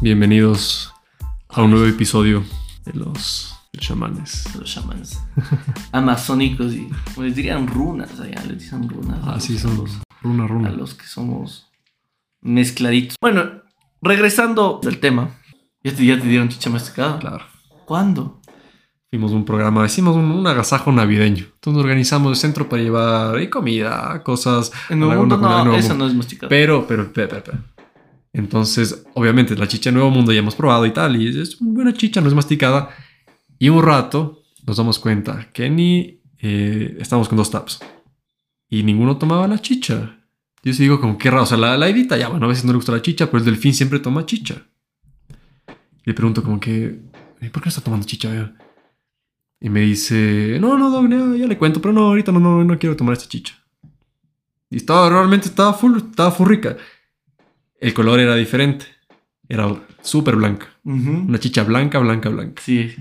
bienvenidos a un nuevo episodio de los chamanes. Los chamanes amazónicos y como les dirían runas allá, les dicen runas. a Así los- son, a los- runa, A runa. los que somos mezcladitos. Bueno, regresando al tema. ¿Ya te, ya te dieron chicha masticada? Claro. ¿Cuándo? Fuimos a un programa, hicimos un, un agasajo navideño. Entonces organizamos el centro para llevar y comida, cosas. En a la- mundo no, Nuevo esa Mundo. no es masticada. Pero, pero, pero, pero, pero. Entonces, obviamente, la chicha de Nuevo Mundo ya hemos probado y tal, y es, una buena chicha, no es masticada. Y un rato nos damos cuenta que ni eh, estamos con dos taps. Y ninguno tomaba la chicha. Yo sí digo, como qué raro. O sea, la, la Edita ya, bueno, a veces no le gusta la chicha, pero el delfín siempre toma chicha. Y le pregunto, como que, "¿Y ¿por qué no está tomando chicha? ya?" Y me dice, no, no, ya le cuento, pero no, ahorita no, no, no quiero tomar esta chicha. Y estaba, realmente estaba full, estaba full rica. El color era diferente. Era súper blanca. Una chicha blanca, blanca, blanca. Sí.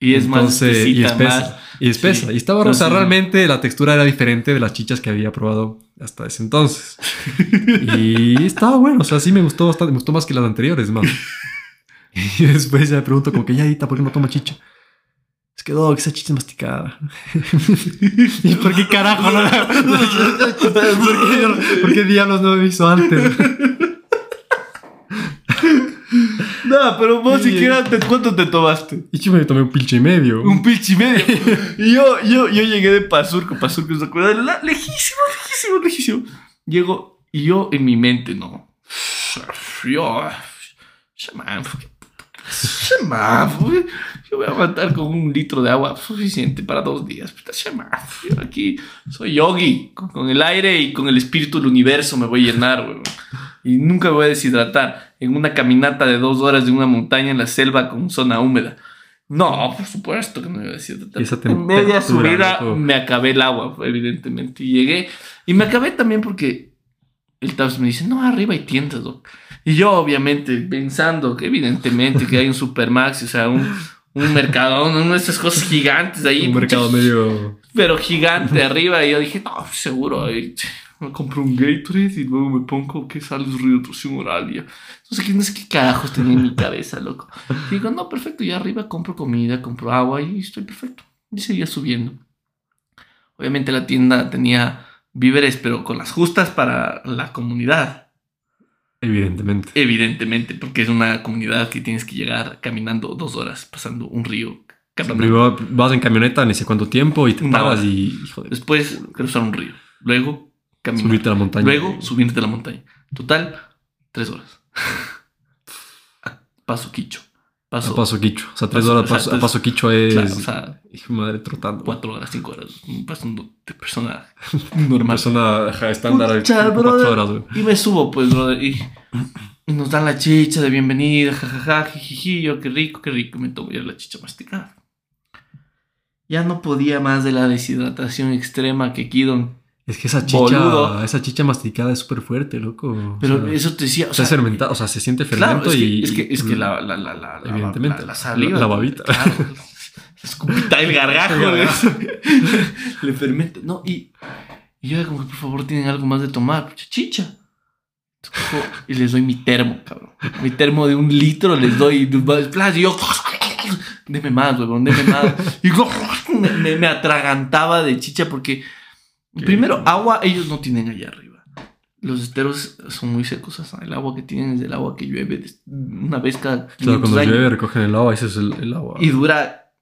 Y es más Entonces, y espesita, espesa. más- Y espesa. sí. Y estaba No, rosa. sí. Realmente la textura era diferente de las chichas que había probado hasta ese entonces. y estaba bueno. O sea, sí me gustó bastante. Me gustó más que las anteriores, man. y después ya me pregunto como que ya ¿por qué no toma chicha? Es que, Doc, esa chicha es masticada. ¿Y por qué carajo no la... ¿Por qué, por qué diablos no me hizo antes? No, pero vos Sí. siquiera, te, ¿cuánto te tomaste? Y yo me tomé un pinche y medio. Un pinche y medio. y yo, yo, yo llegué de Pazurco, Pazurco se acuerda, la- lejísimo, lejísimo, lejísimo. Llego y yo en mi mente, no. Yo, chamán, chamán, yo voy a aguantar con un litro de agua suficiente para dos días. Chamán, yo aquí soy yogi, con, con el aire y con el espíritu del universo me voy a llenar, weón. Y nunca me voy a deshidratar en una caminata de dos horas de una montaña en la selva con zona húmeda. No, por supuesto que no iba a. Esa En media subida me acabé el agua, evidentemente. Y llegué. Y me acabé también porque el Taos me dice, no, arriba hay tiendas, doc. Y yo, obviamente, pensando que evidentemente que hay un Supermax, o sea, un, un mercado, una de esas cosas gigantes ahí. un mercado medio... Pero gigante arriba. Y yo dije, no, seguro. ahí, Me compro un Gatorade y luego me pongo que sale oral. Y ya. No sé, qué, carajos tenía en mi cabeza, loco. Y digo, no, perfecto. Y arriba compro comida, compro agua y estoy perfecto. Y seguía subiendo. Obviamente la tienda tenía víveres, pero con las justas para la comunidad. Evidentemente. Evidentemente, porque es una comunidad que tienes que llegar caminando dos horas, pasando un río. Primero vas en camioneta, ni sé cuánto tiempo, y te paras y, hijo de... Después cruzar un río. Luego caminar. Subirte a la montaña. Luego subirte a la montaña. Total, tres horas. A paso quicho. Paso, A paso quicho. O sea, tres Paso- horas o sea, paso- a paso quicho es... Claro, o sea, hijo de madre, trotando. cuatro horas, cinco horas. Pasando de persona normal. Persona estándar. Pucha, cuatro brother. horas, güey. Y me subo, pues, brother. Y, y nos dan la chicha de bienvenida, jajaja, jijiji. Yo, qué rico, qué rico. Me tomo ya la chicha masticada. Ya no podía más de la deshidratación extrema que Kidon. Es que esa chicha, Boludo. esa chicha masticada es súper fuerte, loco. Pero o sea, eso te decía. O sea, fermentado, o sea, se siente Claro, fermento es que, y... es que, es que la, la, la, la, la- Evidentemente, la, la saliva. la- la babita. Claro, la escupita. El gargajo. Le fermenta. No, y, y yo como que por favor tienen algo más de tomar. Chicha. Y les doy mi termo, cabrón. Mi termo de un litro les doy. Y yo. Deme más, huevón, deme más. Y me, me- me atragantaba de chicha porque. Primero, agua ellos no tienen allá arriba. Los esteros son muy secos. o sea, el agua que tienen es el agua que llueve una vez cada 500 Claro, cuando años. llueve recogen el agua, ese es el, el agua. Y dura.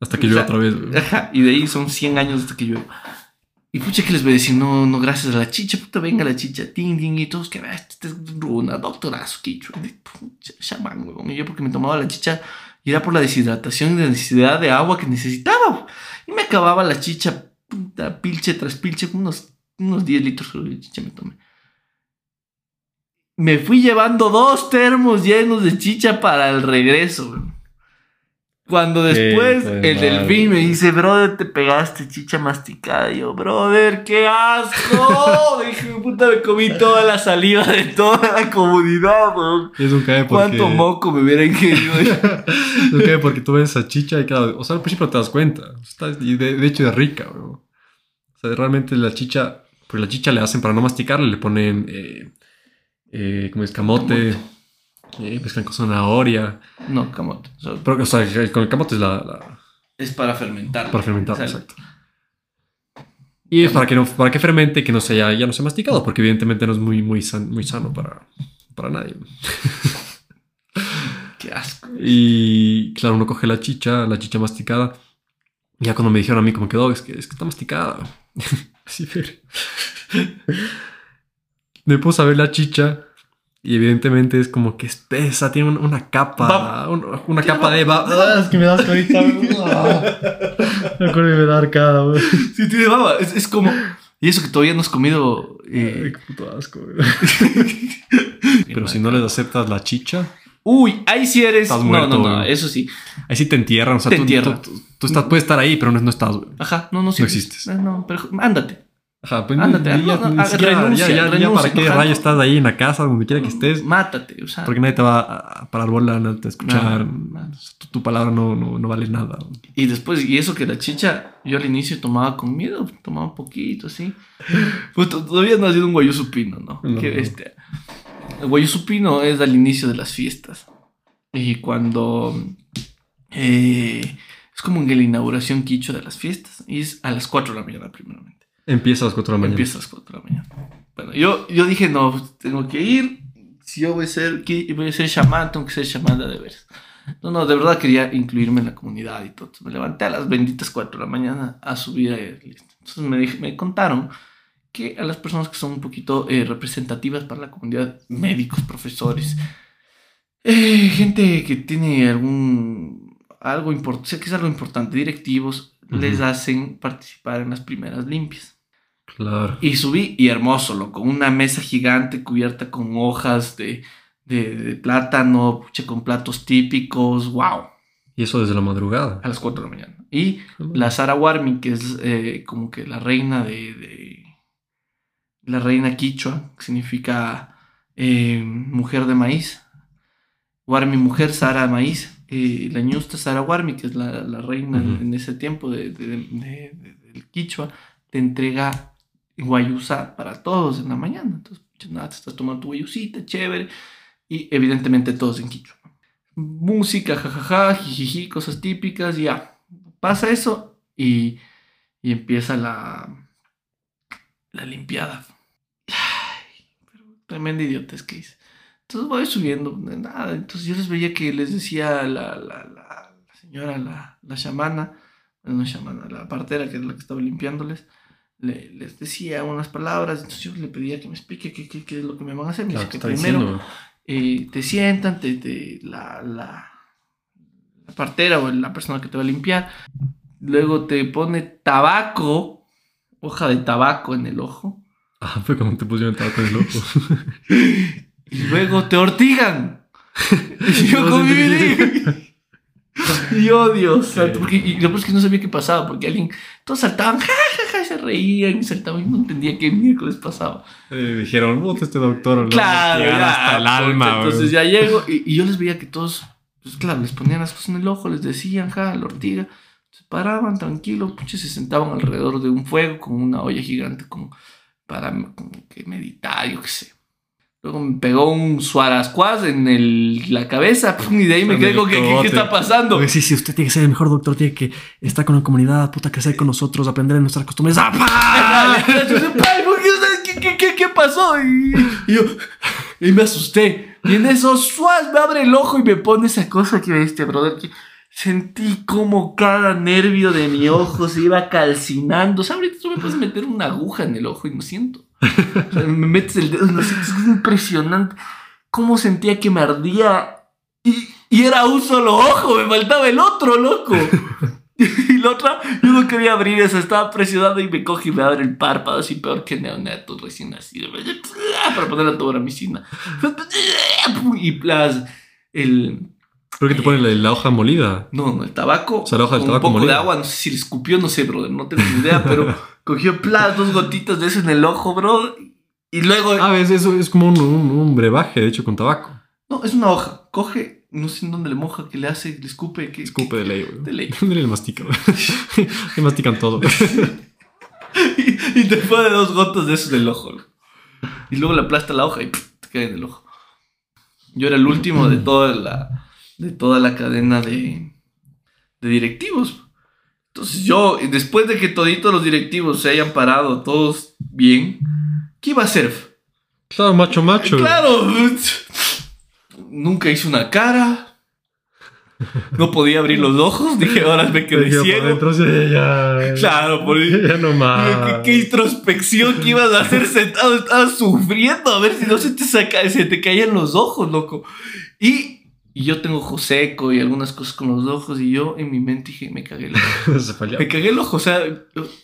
Hasta que sea, otra vez. Ajá, y de ahí son 100 años hasta que llueve. Y pucha, que les voy a decir? No, no, gracias a la chicha, puta, venga la chicha, ting, ting, y todos que "Ah, este es una doctorazo, quicho, pucha, chamán, huevón. Y yo porque me tomaba la chicha y era por la deshidratación y la necesidad de agua que necesitaba. Y me acababa la chicha, pilche tras pilche, unos, unos 10 litros de chicha me tomé. Me fui llevando dos termos llenos de chicha para el regreso, huevón. Cuando después de el delfín me dice, brother, te pegaste chicha masticada. Y yo, brother, qué asco. Dije, puta, me comí toda la saliva de toda la comunidad, weón. Y es un cae porque... ¿Cuánto moco me hubiera querido? Es un cae porque tú ves esa chicha y claro, o sea, al principio te das cuenta. Está, de, de hecho es rica, güey. O sea, realmente la chicha, pues la chicha le hacen para no masticarla, le ponen, eh, eh, como es camote, Eh, mezclan con zanahoria. No, camote. O sea, Pero, o sea, el- con el camote es la, la- es para fermentar. para fermentar, exacto. Y es para que, no, para que fermente y que no sea, ya no sea masticado, porque evidentemente no es muy, muy, san- muy sano para, para nadie. Qué asco. Y claro, uno coge la chicha, la chicha masticada. Ya cuando me dijeron a mí cómo quedó, es que, es que está masticada. Así, pero... Me puse a ver la chicha y evidentemente es como que espesa, tiene un- una capa, un- una capa de baba. Ah, es que me das ahorita. Me acuerdo de me da arcada, güey. Sí, tiene baba. Es, es como. Y eso que todavía no has comido. eh, Ay, qué puto asco, güey. Pero si no les aceptas la chicha, Uy, ahí sí eres. Estás no, muerto, no, no, güey. eso sí. ahí sí te entierran. O sea, Te tú, entierran. tú- tú- tú estás, puedes estar ahí, pero no, no estás, güey. Ajá, no, no, sí. No existes. No, no, pero ándate. Ajá, pues Ándate, ya, no, no, ni ah, siquiera- renuncia, ya, ya- ya renuncia, para qué rayo estás ahí en la casa, donde quiera que estés. Mátate, o sea. Porque nadie te va a parar bola, nadie te va a escuchar. Tu, tu palabra no, no, no vale nada. Y después, y eso que la chicha, yo al inicio tomaba con miedo, tomaba un poquito, así. Pues to- todavía no ha sido un guayú supino, ¿no? No. Que este, el guayú supino es al inicio de las fiestas. Y cuando. eh, es como en la inauguración quicho de las fiestas. Y es a las 4 de la mañana, primeramente. Empieza a las 4 de la mañana. Empieza a las 4 de la mañana. Bueno, yo, yo dije, no, pues, tengo que ir. Si yo voy a ser, voy a ser chamán, tengo que ser chamán de veras. No, no, de verdad quería incluirme en la comunidad y todo. Entonces, me levanté a las benditas 4 de la mañana a subir a Entonces me, dije- me contaron que a las personas que son un poquito eh, representativas para la comunidad, médicos, profesores, eh, gente que tiene algún algo importante, que es algo importante, directivos, les hacen participar en las primeras limpias. Claro. Y subí, y hermoso, loco, una mesa gigante cubierta con hojas de, de, de plátano, pucha, con platos típicos, wow, Y eso desde la madrugada. a las 4 de la mañana. Y la Sara Warmi, que es eh, como que la reina de, de- La reina quichua, que significa eh, mujer de maíz. Warmi, mujer, Sara, maíz. Eh, la ñusta Sara Warmi, que es la, la reina en ese tiempo de, de- de- de- del quichua, te entrega guayusa para todos en la mañana. Entonces, nada, te estás tomando tu guayusita, chévere. Y evidentemente todos en quichua. Música, jajaja, jijiji, cosas típicas, y ya. Pasa eso y, y empieza la, la limpiada. Ay, pero tremenda idiotez que hice. Entonces voy subiendo, nada. Entonces yo les veía que les decía la, la, la, la señora, la, la chamana, no chamana, la partera que es la que estaba limpiándoles, le- les decía unas palabras. Entonces yo le pedía que me explique qué, qué, qué es lo que me van a hacer. Me Claro, dice ¿qué que primero eh, te sientan, te, te- la, la, la partera o la persona que te va a limpiar, luego te pone tabaco, hoja de tabaco en el ojo, Ah, fue cuando te pusieron tabaco en el ojo. y luego te ortigan. y yo con mi. Y yo, Dios santo, porque, y lo peor es que no sabía qué pasaba, porque alguien, todos saltaban, ja, ja, ja, se reían y saltaban, y no entendía qué miércoles pasaba. Eh, dijeron, puta, este doctor. Claro, ya, hasta el alma. Entonces ya llego y, y yo les veía que todos, pues claro, les ponían las cosas en el ojo, les decían, ja, la ortiga. Se paraban tranquilos, pucha, se sentaban alrededor de un fuego con una olla gigante como para como que meditar, yo qué sé. Luego me pegó un suarascuaz en el, la cabeza y de ahí me quedé con que, ¿qué, está pasando? Oye, sí, sí, usted tiene que ser el mejor doctor, tiene que estar con la comunidad, puta, crecer con nosotros, aprender de nuestras costumbres. ¡Ah, pa! Entonces, "Ay, ¿por qué, ¿qué, qué, qué, pasó? Y, y yo, y me asusté. Y en eso, suaz, me abre el ojo y me pone esa cosa que este brother. que sentí como cada nervio de mi ojo se iba calcinando. O sea, ahorita tú me puedes meter una aguja en el ojo y no siento. O sea, me metes el dedo. Es impresionante cómo sentía que me ardía. Y, y era un solo ojo, me faltaba el otro, loco. Y la otra, yo no quería abrir eso, estaba presionando y me coge y me abre el párpado, así peor que neonato recién nacido. Para poner la toramicina. Y plas, el. Creo que te ponen la, la hoja molida. No, no, el tabaco. O sea, la hoja del con tabaco un poco de molida. agua, no sé si le escupió, no sé, brother, no tengo ni idea, pero cogió plas, dos gotitas de eso en el ojo, bro. Y luego. Ah, ves, eso es como un, un, un brebaje, de hecho, con tabaco. No, es una hoja. Coge, no sé en dónde le moja, que le hace, le escupe, que. Escupe de ley, güey. De ley. Le mastican. le mastican todo. y, y te pone dos gotas de eso en el ojo. ¿no? Y luego le aplasta la hoja y pff, te cae en el ojo. Yo era el último de toda la, de toda la cadena de, de directivos. Entonces yo, después de que toditos los directivos se hayan parado todos bien, ¿qué iba a hacer? Claro, macho, macho. Claro, nunca hice una cara. No podía abrir los ojos, dije, ahora me quedé Dije, por ciego. ya. Claro, por Ya no más. ¿Qué, qué introspección que ibas a hacer sentado, estabas sufriendo a ver si no se te saca, se te caían los ojos, loco. Y, y yo tengo ojo seco y algunas cosas con los ojos y yo en mi mente dije, me cagué el ojo. Me cagué el ojo, o sea,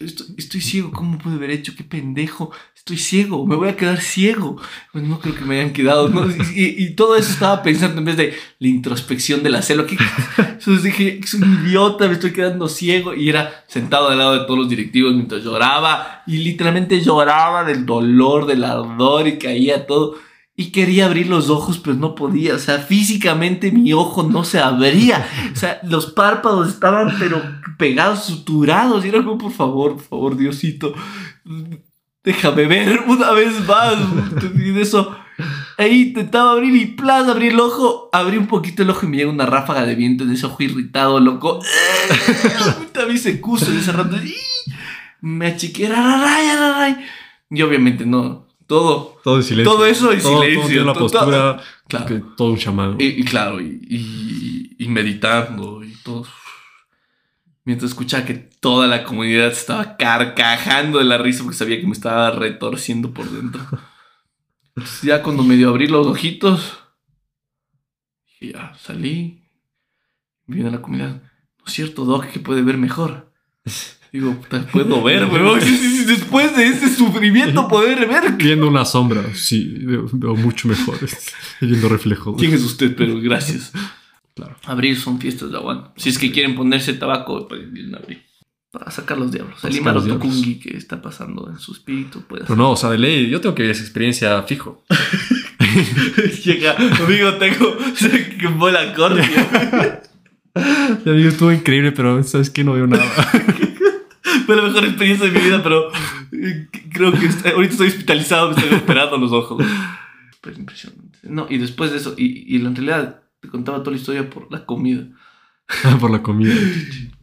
estoy, estoy ciego, ¿cómo pude haber hecho? Qué pendejo, estoy ciego, me voy a quedar ciego. Pues no creo que me hayan quedado, ¿no? Y, todo eso estaba pensando en vez de la introspección de la. ¿qué? Entonces dije, soy un idiota, me estoy quedando ciego. Y era sentado al lado de todos los directivos mientras lloraba. Y literalmente lloraba del dolor, del ardor y caía todo. Y quería abrir los ojos, pero no podía. O sea, físicamente mi ojo no se abría. O sea, los párpados estaban, pero pegados, suturados. Y era como, por favor, por favor, Diosito, déjame ver una vez más. Y de eso, ahí intentaba abrir y plaza, abrir el ojo. Abrí un poquito el ojo y me llega una ráfaga de viento en ese ojo irritado, loco. También se cuso en ese rato. Me achiqué. Y obviamente no. Todo. Todo en silencio. Todo eso en Todo- silencio, Todo tiene la todo- postura. Claro. que todo un chamán. Y, y claro, y, y- y meditando y todo. Mientras escuchaba que toda la comunidad estaba carcajando de la risa porque sabía que me estaba retorciendo por dentro. Entonces ya cuando medio abrí los ojitos, ya salí, viene la comunidad. No es cierto, Doc, que puede ver mejor. Digo, puta, puedo ver, weón. Después de ese sufrimiento, poder ver. Viendo una sombra. Sí, veo, mucho mejor. Viendo reflejos. ¿Quién es usted? Pero gracias. Claro. Abrir son fiestas de aguanta. Si es que quieren ponerse tabaco, pueden abrir. Para sacar los diablos. El sacar los Imarotokungi que está pasando en su espíritu puede Pero no, o sea, de ley, yo tengo que vivir esa experiencia fijo. Llega, amigo, tengo. Se quemó la cornea. Ya digo, estuvo increíble, pero sabes que no veo nada. Fue la mejor experiencia de mi vida, pero eh, creo que está- ahorita estoy hospitalizado, me estoy operando los ojos. Pero impresionante. No, y después de eso, y, y en realidad te contaba toda la historia por la comida. Por la comida.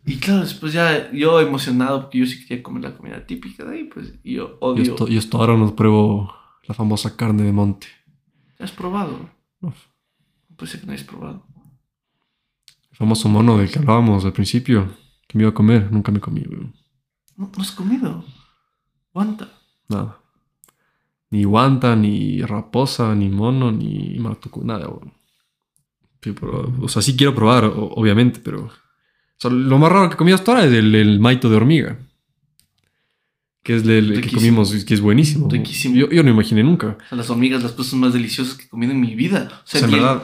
Y claro, después ya yo emocionado porque yo sí quería comer la comida típica de ahí, pues y yo Yo odio. esto, yo esto ahora no pruebo la famosa carne de monte. ¿Has probado? No. Puede ser que no hayas probado. El famoso mono del que hablábamos al principio. Que me iba a comer. Nunca me comí, weón. No, no has comido. Aguanta. Nada. Ni guanta, ni raposa, ni mono, ni martucu, nada, weón. Sí, pero, o sea, sí quiero probar, o- obviamente, pero... O sea, lo más raro que comido hasta ahora es el, el maito de hormiga. Que es el, el que comimos, que es buenísimo. Yo, yo no imaginé nunca. O sea, las hormigas, las cosas más deliciosas que he comido en mi vida. O O sea, en bien- verdad,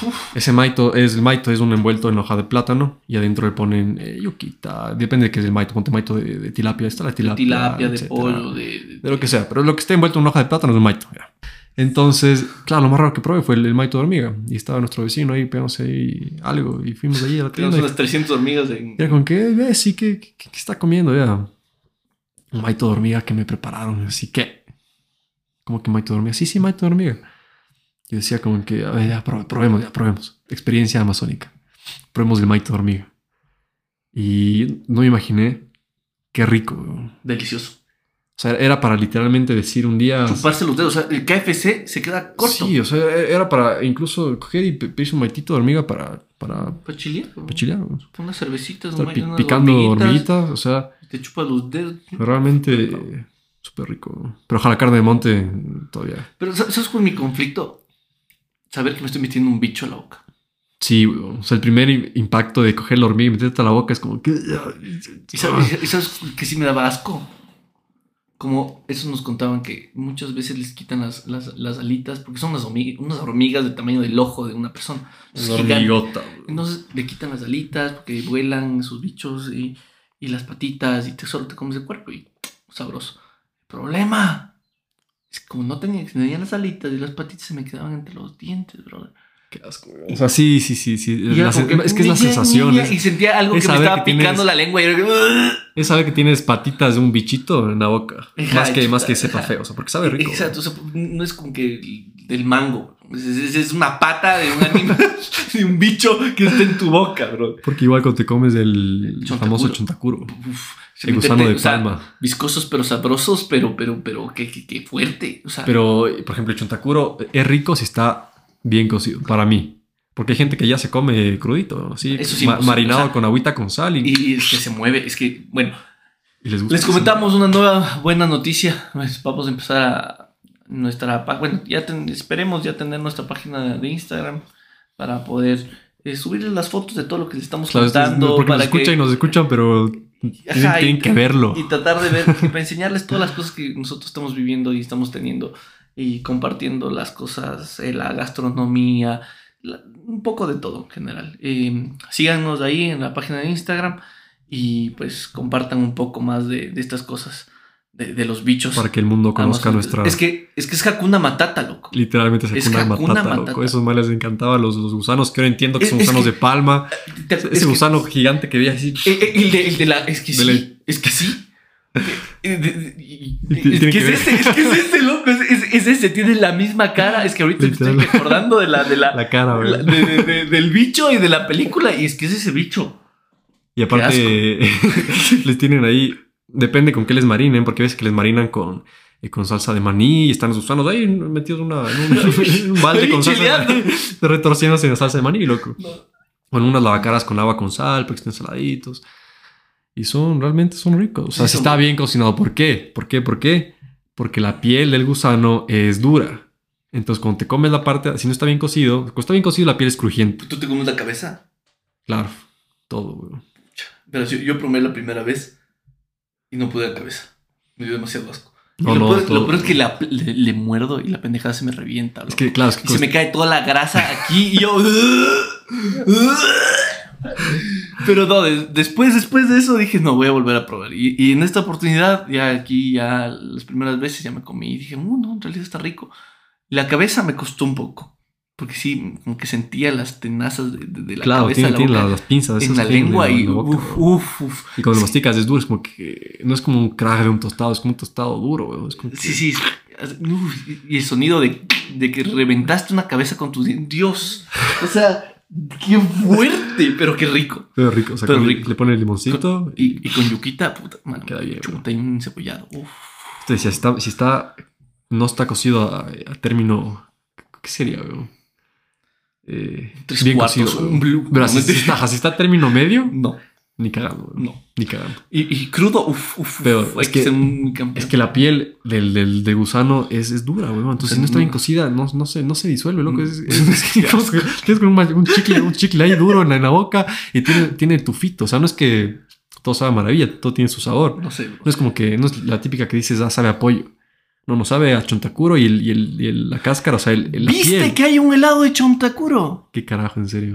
Uf, ese maito es, el maito es un envuelto en hoja de plátano y adentro le ponen eh, yuquita. Depende de qué es el maito. Ponte maito de, de tilapia. Está la de tilapia. tilapia, de etcétera. pollo, de, de- De lo que sea, pero lo que esté envuelto en una hoja de plátano es un maito. ya. Entonces, claro, lo más raro que probé fue el, el maito de hormiga. Y estaba nuestro vecino ahí, pegándose ahí algo. Y fuimos allí a la tienda. Unas 300 hormigas en... era con que, ve, sí, ¿qué, qué, qué está comiendo ya? Un maito de hormiga que me prepararon. Así que, ¿cómo que maito de hormiga? Sí, sí, maito de hormiga. Yo decía como que, a ver, ya, probe- probemos, ya, probemos. Experiencia amazónica. Probemos el maito de hormiga. Y no me imaginé qué rico. Delicioso. O sea, era para literalmente decir un día... Chuparse los dedos. O sea, el KFC se queda corto. Sí, o sea, era para incluso coger y pe- pedirse un maitito de hormiga para, para, Para chilear. para chilear. Unas cervecitas, pi- picando hormiguitas, o sea, Te chupas los dedos. realmente súper rico. Pero ojalá carne de monte todavía. Pero ¿sabes sabes cuál es mi conflicto? Saber que me estoy metiendo un bicho a la boca. Sí, o sea, el primer impacto de coger la hormiga y meterte a la boca es como que... ¿Y sabes, y sabes que sí me daba asco? Como eso nos contaban que muchas veces les quitan las, las, las alitas porque son unas hormigas, unas hormigas del tamaño del ojo de una persona. Es hormigota. Entonces le quitan las alitas porque vuelan sus bichos y, y las patitas y te solo te comes el cuerpo y sabroso. Problema es que como no tenía, tenían las alitas y las patitas se me quedaban entre los dientes, brother. Qué asco, weón. O sea, sí, sí, sí. sí. La es que es la sensación. Y sentía algo es que me estaba que tienes- picando la lengua y era "Ugh". Es saber que tienes patitas de un bichito en la boca. Ajá, más, que, más que sepa ajá. feo, o sea, porque sabe rico. Exacto, o sea, no es como que del mango. Es, es- es una pata de un animal, de un bicho que está en tu boca, bro. Porque igual cuando te comes el Chontacuro. famoso chontacuro, Uf, el gusano de o sea, palma. viscosos pero sabrosos, pero, pero, pero, qué, qué, qué fuerte. O sea, Pero, por ejemplo, el chontacuro es rico si está bien cocido, para mí. Porque hay gente que ya se come crudito, así, Eso sí, ma- marinado o sea, con agüita con sal y, y, es que se mueve. Es que, bueno, les. Les comentamos una nueva buena noticia. Pues vamos a empezar a nuestra bueno, ya ten- esperemos ya tener nuestra página de Instagram para poder eh, subirles las fotos de todo lo que les estamos Claro, es- es- contando porque nos para escuchan que y nos escuchan, pero tienen, Ajá, y- tienen que verlo. y tratar de ver para enseñarles todas las cosas que nosotros estamos viviendo y estamos teniendo y compartiendo las cosas, eh, la gastronomía, la- un poco de todo en general. Eh, síganos ahí en la página de Instagram y pues compartan un poco más de, de estas cosas, de, de los bichos. Para que el mundo conozca Además, nuestra... Es que, es que es Hakuna Matata, loco. Literalmente es es Hakuna Matata, Matata. loco. Esos males les encantaba los, los gusanos, que ahora entiendo que Es- son es gusanos que- de palma. Te- Ese es que- gusano gigante que veía así. eh, eh, el, de, el de la. Es que sí. la- Es que sí. Es que es ver. ese, es que es ese, loco. Es, es- es ese, tiene la misma cara. Es que ahorita me estoy Literal. acordando de la, de la, La cara, la- de- de- de- del bicho y de la película. Y es que es ese bicho. Y aparte, les tienen ahí, depende con qué les marinen, porque a veces que les marinan con, eh, con salsa de maní y están los gusanos ahí metidos una- en un, en un balde con salsa de maní, retorciéndose en la salsa de maní, loco. No. O en unas lavacaras con agua con sal, porque están saladitos. Y son, realmente son ricos. O sea, Sí, si está bien cocinado, ¿por qué? ¿Por qué? ¿Por qué? Porque la piel del gusano es dura. Entonces, cuando te comes la parte, si no está bien cocido, cuando está bien cocido, la piel es crujiente. ¿Tú te comes la cabeza? Claro, todo, güey. Pero yo, yo probé la primera vez y no pude la cabeza. Me dio demasiado asco. Y lo, no, peor, todo- lo peor es que la- le, le muerdo y la pendejada se me revienta. Es loco. que, claro, es que Y se me cae toda la grasa aquí y yo. Pero no, de- después, después de eso dije, no, voy a volver a probar. Y, y en esta oportunidad, ya aquí, ya las primeras veces ya me comí y dije, "Uh, no, en realidad está rico. La cabeza me costó un poco. Porque sí, como que sentía las tenazas de, de- de la Claro, cabeza tiene, la tiene las, pinzas. en la lengua en y la boca, uf. Y cuando lo masticas es duro, es como que no es como un crack de un tostado, es como un tostado duro, que- Sí, sí. Uf, y el sonido de, de que reventaste una cabeza con tus dientes. Dios. O sea, qué fuerte, pero qué rico. Pero rico, o sea, Pero rico. le pone el limoncito y, Y, y con yuquita, puta, mano. Queda bien, Chuta y un cebollado. Uf. Decía, si está, si está, no está cocido a, a término, ¿qué sería, güey? Eh, Tres cuartos, güey. un blue. Pero si está, si está a término medio, No, ni cagando, no. Ni cagando. Y, y crudo, uf, uf. Pero uf, es que. Es que la piel del, del, del gusano es, es dura, güey. Entonces, si no está bien cocida, no, no, se, no se disuelve, loco. Mm. Es, es- tienes con un, chicle, un chicle ahí duro en la, en la boca y tiene, tiene tufito. O sea, no es que todo sabe maravilla, todo tiene su sabor. No sé. No es como que, no es la típica que dices, ah, sabe a pollo. No, no sabe a chontacuro y, el, y, el, y el- la cáscara, o sea, el, el- la ¿Viste piel. que hay un helado de chontacuro? ¿Qué carajo, en serio?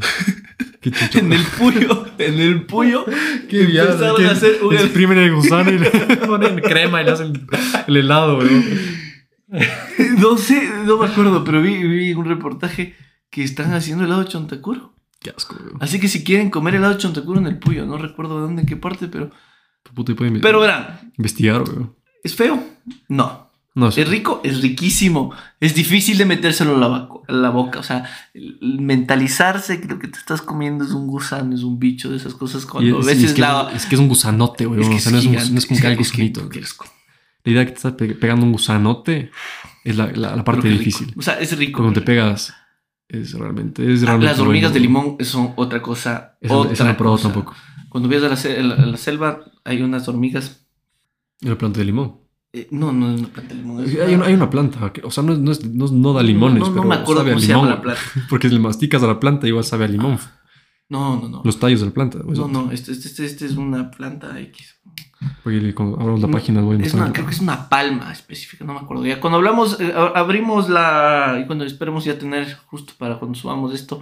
En el puyo, en el puyo. ¿Qué empezaron a hacer un- Exprimen el gusano y le ponen crema y le hacen el helado, güey. No sé, no me acuerdo, pero vi, vi un reportaje que están haciendo helado de chontacuro. Qué asco, güey. Así que si quieren comer helado de chontacuro en el puyo, no recuerdo dónde, en qué parte, pero. Puta, y pueden Pero verán, investigar, güey. ¿es feo? No. No. ¿Es rico? Es riquísimo. Es difícil de metérselo a la, la boca. O sea, el- el mentalizarse que lo que te estás comiendo es un gusano, es un bicho, de esas cosas. Cuando es, a y veces es que, la. es que es un gusanote, güey. es que o sea, no es, no es como que que- gusanito. La idea que te estás pe- pegando un gusanote es la, la, la parte difícil. O sea, es rico. Cuando te pegas, es realmente. Es Ah, realmente Las hormigas de limón son otra cosa. Esa, otra esa no he probado cosa. tampoco. Cuando vienes a la, a la- selva, hay unas hormigas. Y la planta de limón. Eh, no, no es una planta de limón. Hay una, hay una planta, que- o sea, no, no, es- no, no da limones, No, pero me acuerdo sabe a cómo se limón. llama la planta. Porque si le masticas a la planta, igual sabe a limón. No, no, no. Los tallos de la planta. No, no, este, este, este, este es una planta X. Porque cuando abramos la página, voy a Es una, creo que es una palma específica, no me acuerdo. Ya cuando hablamos, eh, a- abrimos la. Y cuando esperemos ya tener, justo para cuando subamos esto,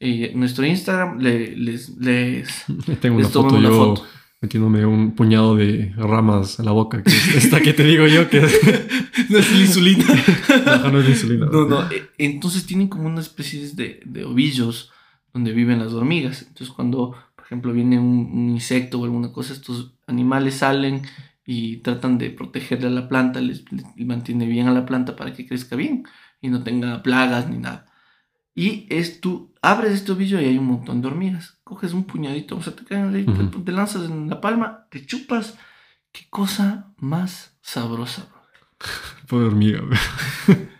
eh, nuestro Instagram, le- les. les Tengo una les tomo foto una yo foto. Metiéndome un puñado de ramas a la boca. Que es esta que te digo yo que no es insulina. Ajá, no es de insulina. No, no. eh, Entonces tienen como una especie de, de ovillos donde viven las hormigas. Entonces cuando, por ejemplo, viene un, un insecto o alguna cosa, estos animales salen y tratan de protegerle a la planta, les, les mantiene bien a la planta para que crezca bien. y no tenga plagas ni nada. Y es tú abres este ovillo y hay un montón de hormigas. Coges un puñadito, o sea, te caen ahí, te, te lanzas en la palma, te chupas. Qué cosa más sabrosa, bro. Pobre hormiga.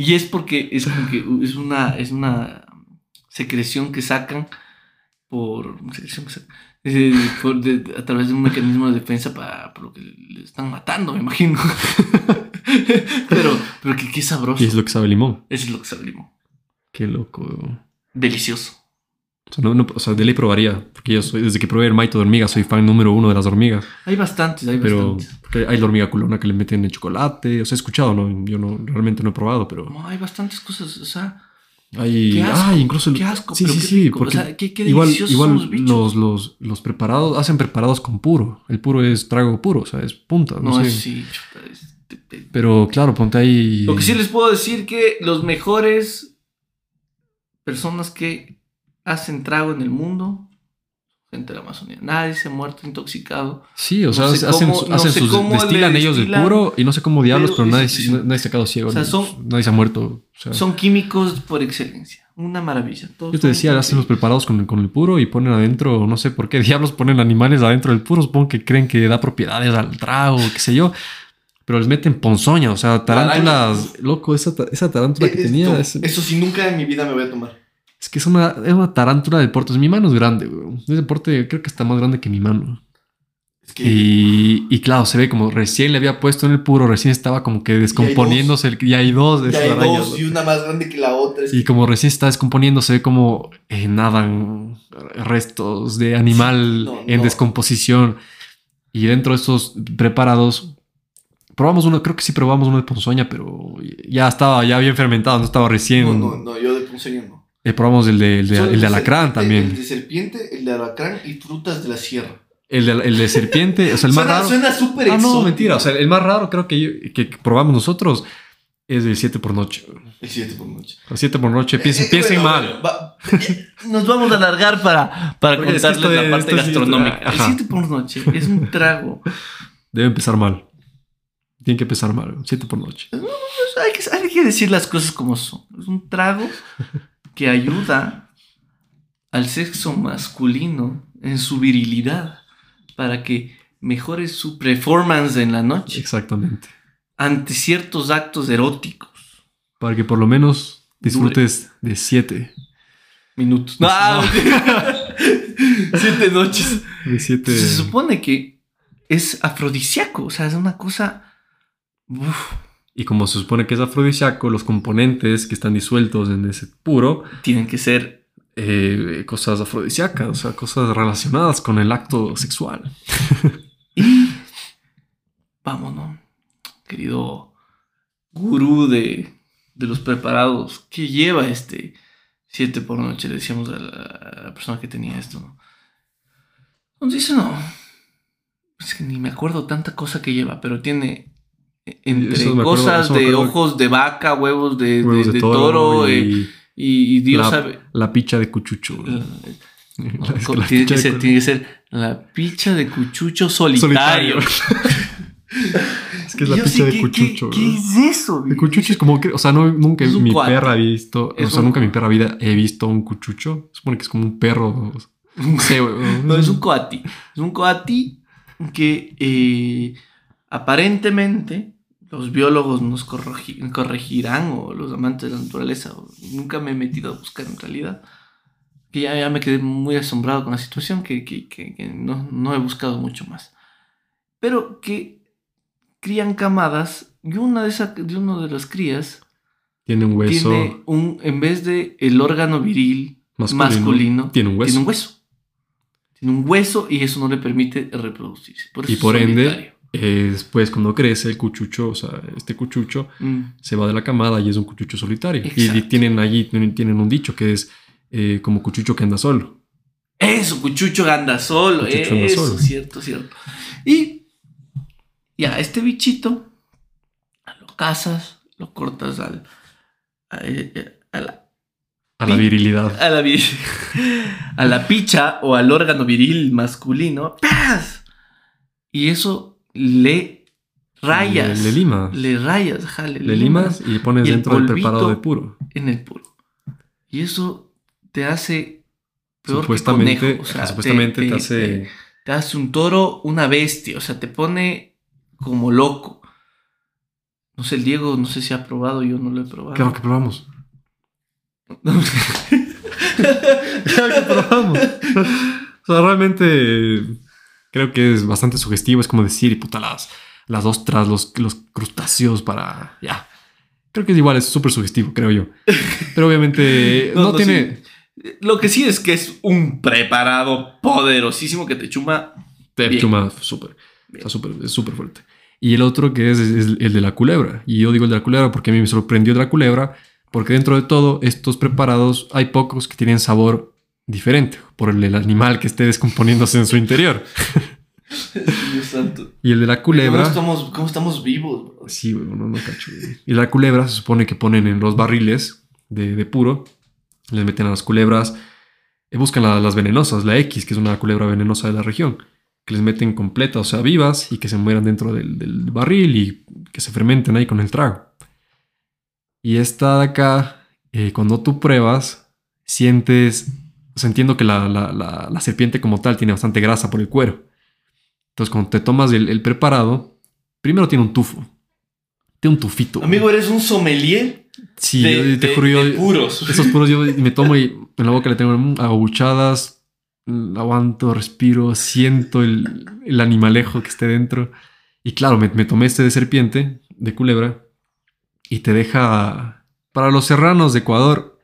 Y es porque es como que es una, es una secreción que sacan por, secreción que sacan, eh, por de- a través de un mecanismo de defensa para por lo que le están matando, me imagino. pero, pero que qué sabroso. Y es lo que sabe el limón. Es lo que sabe el limón. Qué loco. Delicioso. O sea, no, no- o sea, de ley probaría. Porque yo soy, desde que probé el maito de hormigas, soy fan número uno de las hormigas. Hay bastantes, hay Pero bastantes. porque hay la hormiga culona que le meten en chocolate. O sea, he escuchado, ¿no? Yo no, realmente no he probado, pero No, hay bastantes cosas, o sea, hay. Qué asco, ah, incluso. el- qué asco, Sí, pero sí, qué sí. rico, o Porque sea, qué- qué igual, igual son los bichos. los, los, los preparados hacen preparados con puro. El puro es trago puro, o sea, es punta. No, no, sé. es sí, chuta, es- te- te- Pero claro, ponte ahí. Lo que sí les puedo decir que los mejores personas que hacen trago en el mundo, gente de la Amazonía. Nadie se ha muerto intoxicado. Sí, o No sea, sé hacen, cómo- su- no hacen sé sus. Destilan ellos el destilan, puro y no sé cómo diablos, pero, pero nadie, es- nadie se ha quedado ciego. o sea, ¿no? son- nadie se ha muerto. o sea. Son químicos por excelencia. Una maravilla. Todos Yo te decía, hacen los preparados con el, con el puro y ponen adentro, no sé por qué diablos ponen animales adentro del puro. Supongo que creen que da propiedades al trago, qué sé yo. Pero les meten ponzoña, o sea, tarántulas. Loco, esa, esa tarántula que tenía. Es, Eso sí, nunca en mi vida me voy a tomar. Es que es una, es una tarántula del porte. Mi mano es grande, güey. Ese porte creo que está más grande que mi mano. Es que Y, y claro, se ve como recién le había puesto en el puro, recién estaba como que descomponiéndose. el- Y hay dos de esas hay arañas, dos y una más grande que la otra. Es Y que- como recién está descomponiendo, se ve como eh, nadan restos de animal No, en no. descomposición. Y dentro de estos preparados, probamos uno, creo que sí probamos uno de ponzoña, pero ya estaba ya bien fermentado, no estaba recién. No, no, no, yo de ponzoña no. Eh, probamos el de, el de, el de alacrán también. El de serpiente, el de alacrán y frutas de la sierra. El de, el de serpiente, o sea, el más suena, raro. Suena súper Ah, exótico. no, mentira. O sea, el más raro creo que, yo- que probamos nosotros es el 7 por noche. El 7 por noche. El 7 por noche, piensen, Eh, piensen bueno, mal. va- Nos vamos a alargar para, para es que contarles esto la parte gastronómica. El ajá. 7 por noche es un trago. Debe empezar mal. Tiene que empezar mal. 7 por noche. Pues hay, que, hay que decir las cosas como son. Es un trago que ayuda al sexo masculino en su virilidad para que mejore su performance en la noche Exactamente. ante ciertos actos eróticos. Para que por lo menos disfrutes de 7. Minutos. No, siete noches. De 7. Se supone que es afrodisíaco, o sea, es una cosa. uf, Y como se supone que es afrodisíaco, los componentes que están disueltos en ese puro, tienen que ser. eh, cosas afrodisíacas, o sea, cosas relacionadas con el acto sexual. Y vámonos, querido gurú de, de los preparados, ¿qué lleva este 7 por noche? Le decíamos a la, a la persona que tenía esto, ¿no? Nos dice, no. Es que ni me acuerdo tanta cosa que lleva, pero tiene entre acuerdo- cosas de ojos de vaca, huevos de, de- Huevos de, de toro, toro, eh, y y, y Dios la, sabe. la picha de cuchucho. la- La- es tiene, picha que ser, cu- tiene que ser la picha de cuchucho solitario. es que es la picha de ¿qué- cuchucho. ¿Qué, qué es eso? El cuchucho es como que, o sea, no, nunca Es mi cuate. perra ha visto, Es o sea, un- nunca en mi perra vida he visto un cuchucho. Supone que es como un perro. No sé. No, es un coati. Es un coati que eh, aparentemente los biólogos nos corregi- corregirán o los amantes de la naturaleza. nunca me he metido a buscar en realidad. Que ya, ya me quedé muy asombrado con la situación que, que- que- que no, no he buscado mucho más. Pero que crían camadas y una de, esa, de uno de las crías Tiene un hueso tiene un, en vez de el órgano viril masculino. masculino, Tiene un hueso. tiene un hueso. Tiene un hueso y eso no le permite reproducirse. Por eso Y es por ende-. Eh, después, cuando crece el cuchucho, o sea, este cuchucho Mm. se va de la camada y es un cuchucho solitario. Y- tienen allí, tienen, un dicho que es eh, como cuchucho que anda solo. Eso, cuchucho anda solo. Cuchucho anda eso, solo. cierto, cierto. Y ya, este bichito lo cazas, lo cortas al, a, eh, a la, A la Pi- virilidad. a la, a la picha o al órgano viril masculino. ¡paz! Y eso le rayas. Le, le limas. Le rayas, ajá, le, Le limas y le pones Y dentro del preparado de puro. en el puro. Y eso te hace peor que Supuestamente, conejo. O sea, supuestamente te, hace. te- te hace un toro una bestia. O sea, te pone como loco. No sé, el Diego, no sé si ha probado, yo no lo he probado. Claro que probamos. claro que probamos. O sea, realmente creo que es bastante sugestivo. Es como decir, puta, las, las ostras, los, los crustáceos para. Ya. Creo que es igual, es súper sugestivo, creo yo. Pero obviamente No, no, no, tiene. Lo que sí es que es un preparado poderosísimo que te chuma. Te Bien. chuma súper. Está súper, es súper fuerte. Y el otro que es, es el de la culebra. Y yo digo el de la culebra porque a mí me sorprendió de la culebra, porque dentro de todo, estos preparados hay pocos que tienen sabor diferente por el, el animal que esté descomponiéndose en su interior. Dios santo. Y el de la ¿Cómo culebra. estamos, cómo estamos vivos? bro? Sí, güey, no, no cacho. Y la culebra se supone que ponen en los barriles de, de puro, les meten a las culebras, eh, buscan la- las venenosas, la X, que es una culebra venenosa de la región, que les meten completa, o sea, vivas y que se mueran dentro del, del barril y que se fermenten ahí con el trago. Y esta de acá, eh, cuando tú pruebas, sientes, o sea, entiendo que la, la- la- la serpiente como tal tiene bastante grasa por el cuero. Entonces, cuando te tomas el, el preparado, primero tiene un tufo. Tiene un tufito. Amigo, eres un sommelier sí, de, te de- juro, yo- puros. esos puros yo me tomo y en la boca le tengo aguchadas, aguanto, respiro, siento el, el animalejo que esté dentro. Y claro, me, me tomé este de serpiente, de culebra, y te deja, para los serranos de Ecuador,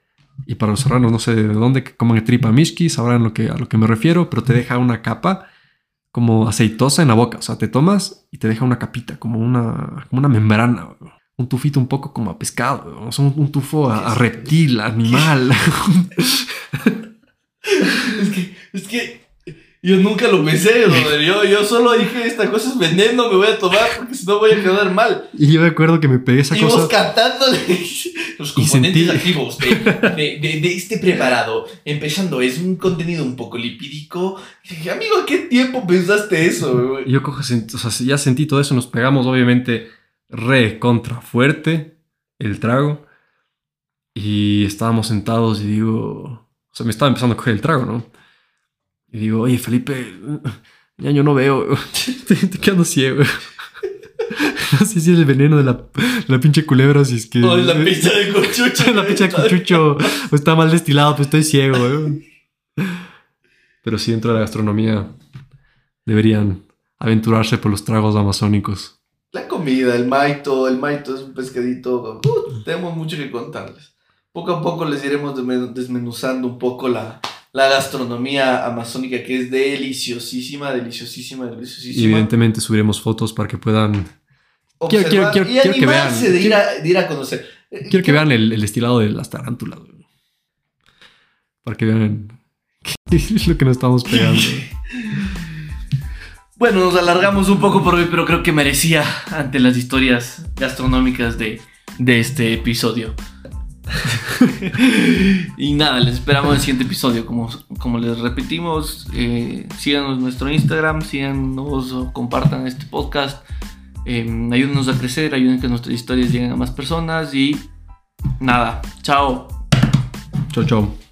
y para los serranos no sé de dónde, coman tripa mishki, sabrán lo que, a lo que me refiero, pero te deja una capa como aceitosa en la boca. O sea, te tomas y te deja una capita, como una, como una membrana. Un tufito un poco como a pescado, o sea, un, un tufo a, reptil, animal. Es que yo nunca lo pensé, brother. Yo, yo solo dije, esta cosa es veneno, me voy a tomar porque si no voy a quedar mal. y yo me acuerdo que me pegué esa y vos cosa. cantándole los componentes sentí- activos de, de- de- de este preparado. Empezando, es un contenido un poco lipídico. Y dije, amigo, ¿a qué tiempo pensaste eso, güey? Yo cojo, o sea, ya sentí todo eso, nos pegamos obviamente re contra fuerte el trago. Y estábamos sentados y digo, o sea, me estaba empezando a coger el trago, ¿no? Y digo, oye, Felipe, ya yo no veo, estoy, estoy quedando ciego. No sé si es el veneno de la, la pinche culebra, o si es que... Oh, la pizza de cochucho. la pizza de cuchucho o está mal destilado, pues estoy ciego. Pero sí, dentro de la gastronomía deberían aventurarse por los tragos amazónicos. La comida, el maito, el maito es un pescadito. Uh, tenemos mucho que contarles. Poco a poco les iremos desmen- desmenuzando un poco la, la gastronomía amazónica que es deliciosísima, deliciosísima, Y deliciosísima. evidentemente subiremos fotos para que puedan... quiero- Observar quiero- y quiero que vean. de, ir a, de ir a conocer. Quiero que vean el, el destilado de las tarántulas. Para que vean qué es lo que nos estamos pegando. Bueno, nos alargamos un poco por hoy, pero creo que merecía ante las historias gastronómicas de, de este episodio. y nada, les esperamos en el siguiente episodio. Como, como les repetimos, eh, síganos en nuestro Instagram, síganos compartan este podcast. Eh, ayúdenos a crecer, ayuden que nuestras historias lleguen a más personas y nada, chao. Chau, chau.